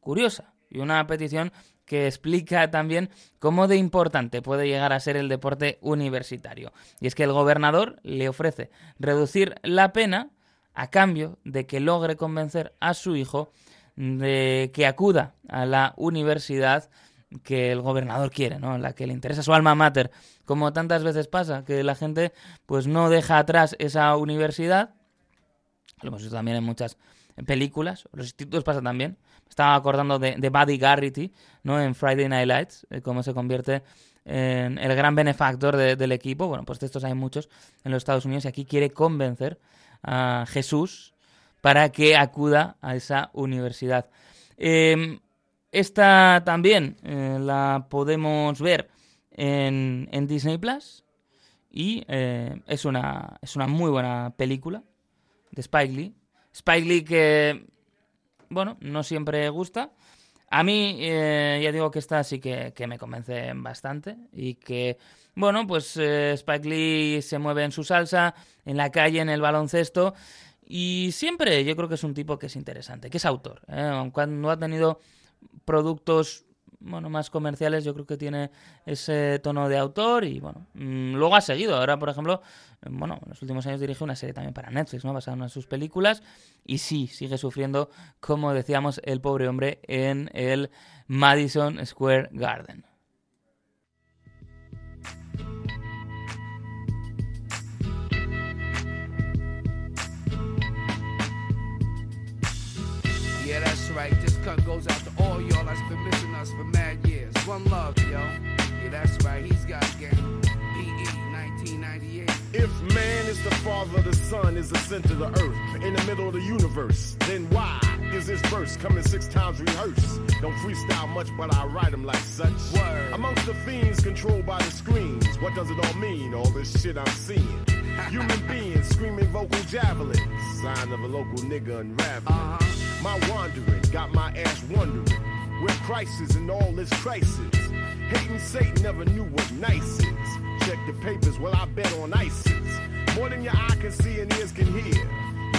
curiosa y una petición que explica también cómo de importante puede llegar a ser el deporte universitario. Y es que el gobernador le ofrece reducir la pena a cambio de que logre convencer a su hijo de que acuda a la universidad que el gobernador quiere, ¿no? La que le interesa su alma mater, como tantas veces pasa, que la gente pues no deja atrás esa universidad. Lo hemos visto también en muchas películas, los institutos pasa también. Estaba acordando de, de Buddy Garrity, ¿no? En Friday Night Lights, eh, cómo se convierte en el gran benefactor de- del equipo. Bueno, pues de estos hay muchos en los Estados Unidos y aquí quiere convencer a Jesús para que acuda a esa universidad. Eh, esta también eh, la podemos ver en, en Disney Plus y eh, es, una, es una muy buena película de Spike Lee. Spike Lee que, bueno, no siempre gusta. A mí, eh, ya digo que esta sí que, que me convence bastante y que, bueno, pues eh, Spike Lee se mueve en su salsa, en la calle, en el baloncesto y siempre yo creo que es un tipo que es interesante, que es autor. Cuando ha tenido productos bueno, más comerciales, yo creo que tiene ese tono de autor y bueno, mm, luego ha seguido. Ahora, por ejemplo, eh, bueno, en los últimos años dirige una serie también para Netflix, ¿no? Basada en sus películas y sí, sigue sufriendo, como decíamos, el pobre hombre en el Madison Square Garden. Yeah, that's right. This cut goes out to all y'all that's been missing us for mad years. One love, yo. Yeah, that's right. He's got game. PE 1998. If man is the father, the sun is the center of the earth, in the middle of the universe, then why is this verse coming six times rehearsed? Don't freestyle much, but I write them like such. Word. Amongst the fiends controlled by the screens, what does it all mean? All this shit I'm seeing. (laughs) Human beings screaming vocal javelins, sign of a local nigga unraveling. Uh-huh. My wandering got my ass wondering where crisis and all this crisis. Hating Satan never knew what nice is. Check the papers, well I bet on ISIS. More than your eye can see and ears can hear.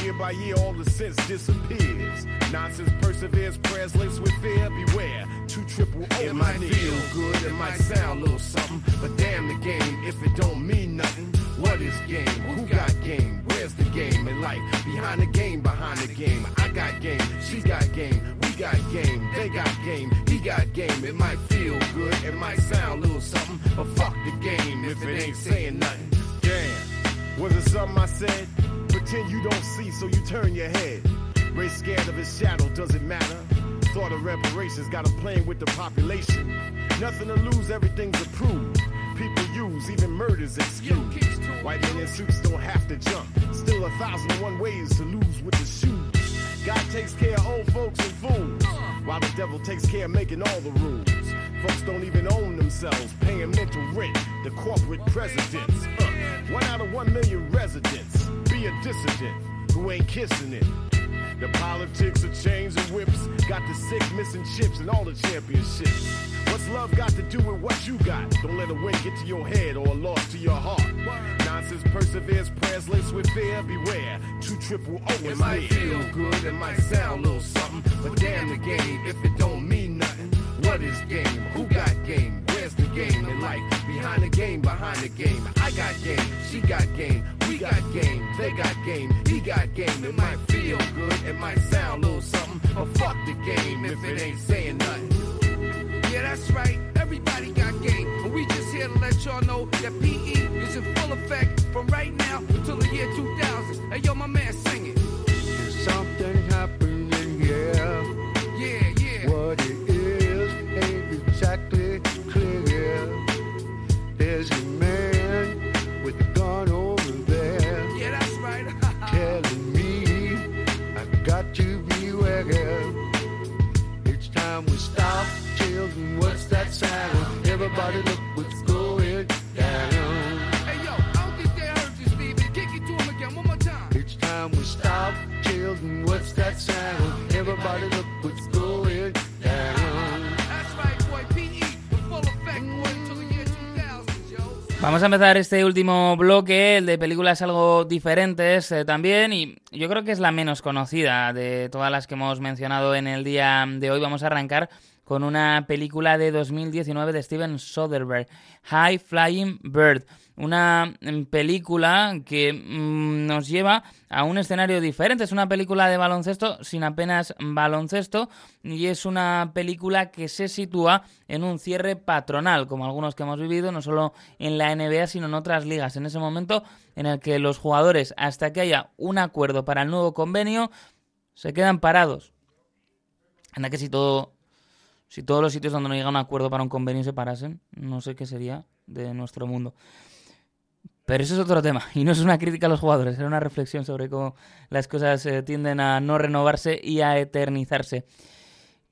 Year by year, all the sense disappears. Nonsense perseveres, prayers laced with fear. Beware, two triple O. It might feel good, it might sound a little something, but damn the game if it don't mean nothing. What is game? Who got game? Where's the game in life? Behind the game, behind the game. I got game, she got game, we got game, they got game. He got game. It might feel good, it might sound a little something, but fuck the game if it ain't saying nothing. Damn, was it something I said? Pretend you don't see, so you turn your head. Ray scared of his shadow, does it matter? Thought of reparations, got him playing with the population. Nothing to lose, everything's approved. People use even murders excuse. White men in suits don't have to jump. Still a thousand and one ways to lose with the shoes. God takes care of old folks and fools, while the devil takes care of making all the rules. Folks don't even own themselves, paying mental rent. The corporate presidents. Uh, one out of one million residents. Be a dissident who ain't kissing it. The politics of chains and whips got the sick missing chips and all the championships. What's love got to do with what you got? Don't let a win get to your head or a loss to your heart. Nonsense perseveres, prayers laced with fear. Beware, two triple O It might near. feel good, it might sound a little something, but damn the game if it don't mean nothing. What is game? Who got game? Game in life? Behind the game, behind the game. I got game, she got game, we got game, they got game, he got game. It might feel good, it might sound a little something, but fuck the game if it ain't saying nothing. Yeah, that's right, everybody got game, and we just here to let y'all know that PE is in full effect from right now until the year 2000. Hey, yo, my man, what's that sound? Everybody look what's going down. Hey, yo, I don't think they heard you, Stevie. Kick it to him again, one more time. It's time we stop. Children, what's that sound? Everybody look what's going down. That's right, boy. PE, in full effect, boy, until the year 2000, yo. Vamos a empezar este último bloque, el de películas algo diferentes eh, también, y yo creo que es la menos conocida de todas las que hemos mencionado en el día de hoy. Vamos a arrancar con una película de 2019 de Steven Soderbergh, High Flying Bird. Una mm, película que mm, nos lleva a un escenario diferente. Es una película de baloncesto sin apenas baloncesto y es una película que se sitúa en un cierre patronal, como algunos que hemos vivido, no solo en la NBA, sino en otras ligas. En ese momento en el que los jugadores, hasta que haya un acuerdo para el nuevo convenio, se quedan parados. Anda que si todo si todos los sitios donde no llega un acuerdo para un convenio se parasen, no sé qué sería de nuestro mundo. Pero eso es otro tema, y no es una crítica a los jugadores, era una reflexión sobre cómo las cosas eh, tienden a no renovarse y a eternizarse.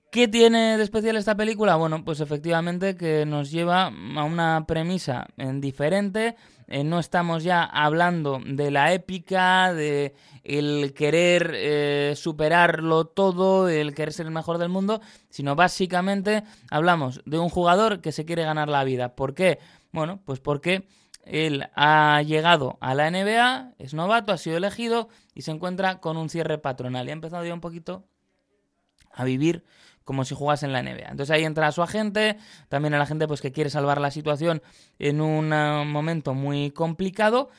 ¿Qué tiene de especial esta película? Bueno, pues efectivamente que nos lleva a una premisa eh, diferente. Eh, no estamos ya hablando de la épica, de el querer eh, superarlo todo, el querer ser el mejor del mundo, sino básicamente hablamos de un jugador que se quiere ganar la vida. ¿Por qué? Bueno, pues porque él ha llegado a la NBA, es novato, ha sido elegido y se encuentra con un cierre patronal. Y ha empezado ya un poquito a vivir como si jugase en la NBA. Entonces ahí entra su agente, también el agente pues que quiere salvar la situación en un eh, momento muy complicado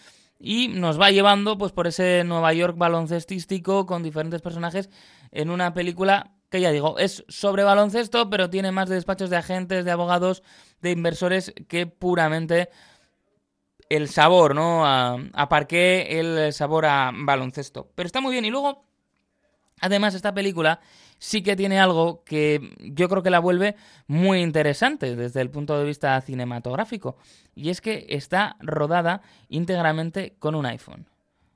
y nos va llevando pues por ese Nueva York baloncestístico con diferentes personajes en una película que ya digo, es sobre baloncesto, pero tiene más de despachos de agentes, de abogados, de inversores que puramente el sabor, ¿no? A, a el sabor a baloncesto. Pero está muy bien. Y luego, además, esta película sí que tiene algo que yo creo que la vuelve muy interesante desde el punto de vista cinematográfico. Y es que está rodada íntegramente con un iPhone.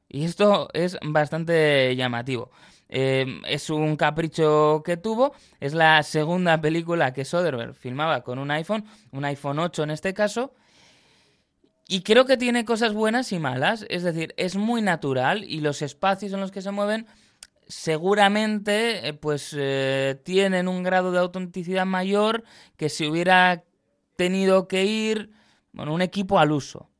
Y esto es bastante llamativo. Eh, es un capricho que tuvo. Es la segunda película que Soderbergh filmaba con un iPhone, un iPhone 8 en este caso. Y creo que tiene cosas buenas y malas. Es decir, es muy natural y los espacios en los que se mueven seguramente eh, pues eh, tienen un grado de autenticidad mayor que si hubiera tenido que ir bueno, un equipo al uso.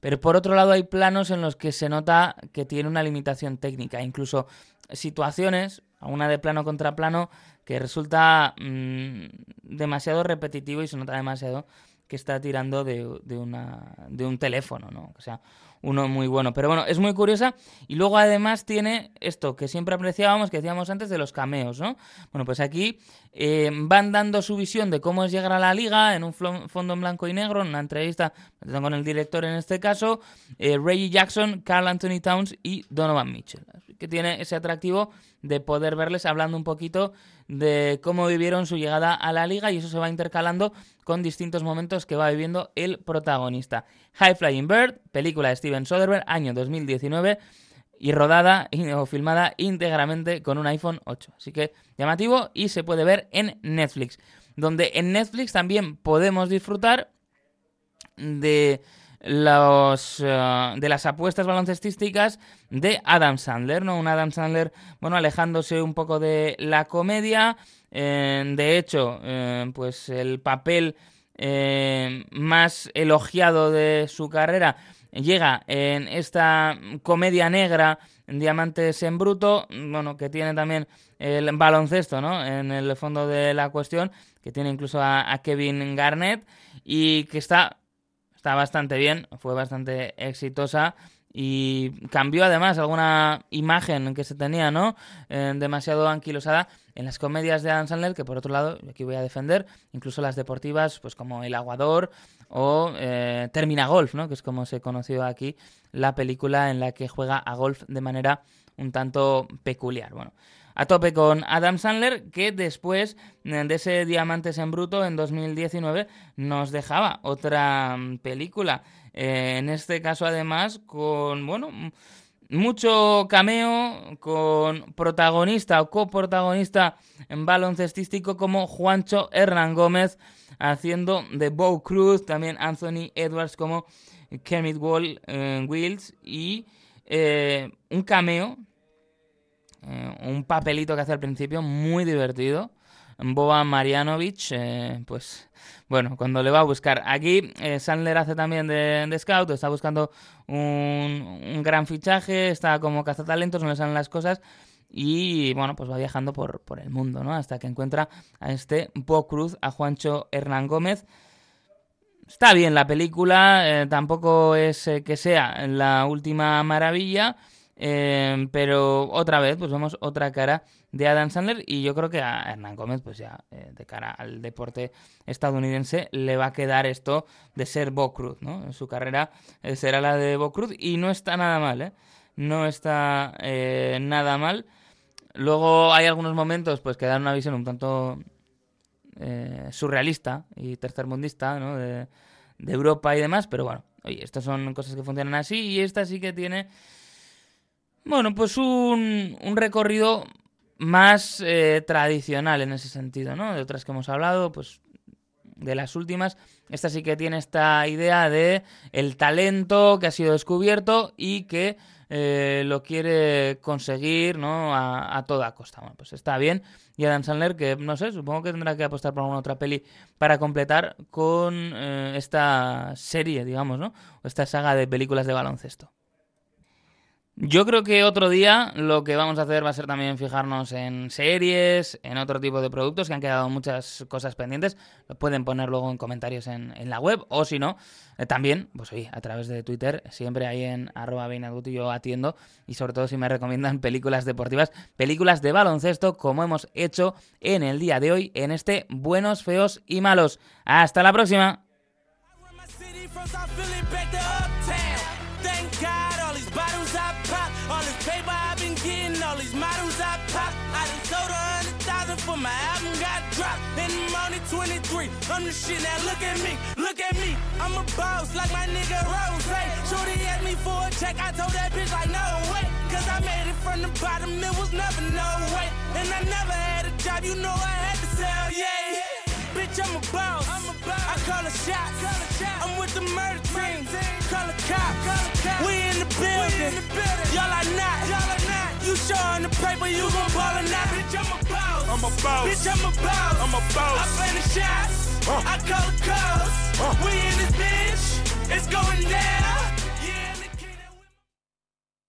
Pero por otro lado hay planos en los que se nota que tiene una limitación técnica, incluso situaciones, una de plano contra plano, que resulta mmm, demasiado repetitivo y se nota demasiado que está tirando de, de una, de un teléfono, ¿no? O sea, uno muy bueno. Pero bueno, es muy curiosa y luego además tiene esto que siempre apreciábamos, que decíamos antes de los cameos, ¿no? Bueno, pues aquí eh, van dando su visión de cómo es llegar a la liga en un fondo en blanco y negro, en una entrevista con el director en este caso, eh, Reggie Jackson, Carl Anthony Towns y Donovan Mitchell. Que tiene ese atractivo de poder verles hablando un poquito de cómo vivieron su llegada a la liga y eso se va intercalando con distintos momentos que va viviendo el protagonista. High Flying Bird, película de Steven Soderbergh, año 2019 y rodada o filmada íntegramente con un iPhone 8. Así que llamativo y se puede ver en Netflix, donde en Netflix también podemos disfrutar de los eh, de las apuestas baloncestísticas de Adam Sandler, ¿no? Un Adam Sandler, bueno, alejándose un poco de la comedia. eh, de hecho, eh, pues el papel más elogiado de su carrera llega en esta comedia negra Diamantes en Bruto, bueno, que tiene también el baloncesto, ¿no? En el fondo de la cuestión, que tiene incluso a Kevin Garnett y que está está bastante bien, fue bastante exitosa y cambió además alguna imagen que se tenía, ¿no? Eh, demasiado anquilosada en las comedias de Adam Sandler, que por otro lado, aquí voy a defender, incluso las deportivas, pues como El Aguador o eh, Termina Golf, ¿no? Que es como se conoció aquí la película en la que juega a golf de manera un tanto peculiar. Bueno, a tope con Adam Sandler, que después eh, de ese Diamantes en Bruto en 2019 nos dejaba otra mm, película. Eh, en este caso, además, con, bueno, m- mucho cameo, con protagonista o coprotagonista en baloncestístico como Juancho Hernán Gómez, haciendo de Bo Cruz, también Anthony Edwards como Kermit Wall, eh, Wills y un cameo eh, un papelito que hace al principio muy divertido. Boba Marianovich, eh, pues bueno, cuando le va a buscar. Aquí eh, Sandler hace también de, scout, está buscando un, un gran fichaje, está como cazatalentos, no le salen las cosas y bueno, pues va viajando por, por el mundo, ¿no? Hasta que encuentra a este Bo Cruz, a Juancho Hernán Gómez. Está bien la película, tampoco es que sea la última maravilla, eh, pero otra vez, pues vemos otra cara de Adam Sandler y yo creo que a Hernán Gómez, pues ya eh, de cara al deporte estadounidense, le va a quedar esto de ser Bo Cruz, ¿no? Su carrera eh, será la de Bo Cruz y no está nada mal, ¿eh? No está eh, nada mal. Luego hay algunos momentos, pues que dan una visión un tanto surrealista y tercermundista, ¿no? De, de Europa y demás, pero bueno, oye, estas son cosas que funcionan así y esta sí que tiene, bueno, pues un, un recorrido más eh, tradicional en ese sentido, ¿no? De otras que hemos hablado, pues de las últimas, esta sí que tiene esta idea de el talento que ha sido descubierto y que eh, lo quiere conseguir, ¿no? A, toda costa. Bueno, pues está bien. Y Adam Sandler, que no sé, supongo que tendrá que apostar por alguna otra peli para completar con eh, esta serie, digamos, ¿no? O esta saga de películas de baloncesto. Yo creo que otro día lo que vamos a hacer va a ser también fijarnos en series, en otro tipo de productos que han quedado muchas cosas pendientes. Lo pueden poner luego en comentarios en, en la web o si no, eh, también, pues oye, a través de Twitter, siempre ahí en arroba Beinaduti yo atiendo y sobre todo si me recomiendan (laughs) películas deportivas, películas de baloncesto como hemos hecho en el día de hoy en este Buenos, Feos y Malos. Hasta la próxima. 23. I'm the shit now. Look at me, look at me. I'm a boss like my nigga Rose. Shorty asked me for a check, I told that bitch like no way, cause I made it from the bottom. It was never no way, and I never had a job. You know I had to sell, yeah. Bitch, I'm a boss. I'm a boss. I call a shot. I'm with the murder team. Call a cop. We in the building. Y'all are not. Y'all are you sure in the paper you gon' ball or not? Bitch, I'm a boss. I'm a boss. Bitch, I'm a boss. I'm a boss. I play the shots. Uh. I call the calls. Uh. We in this bitch. It's going down.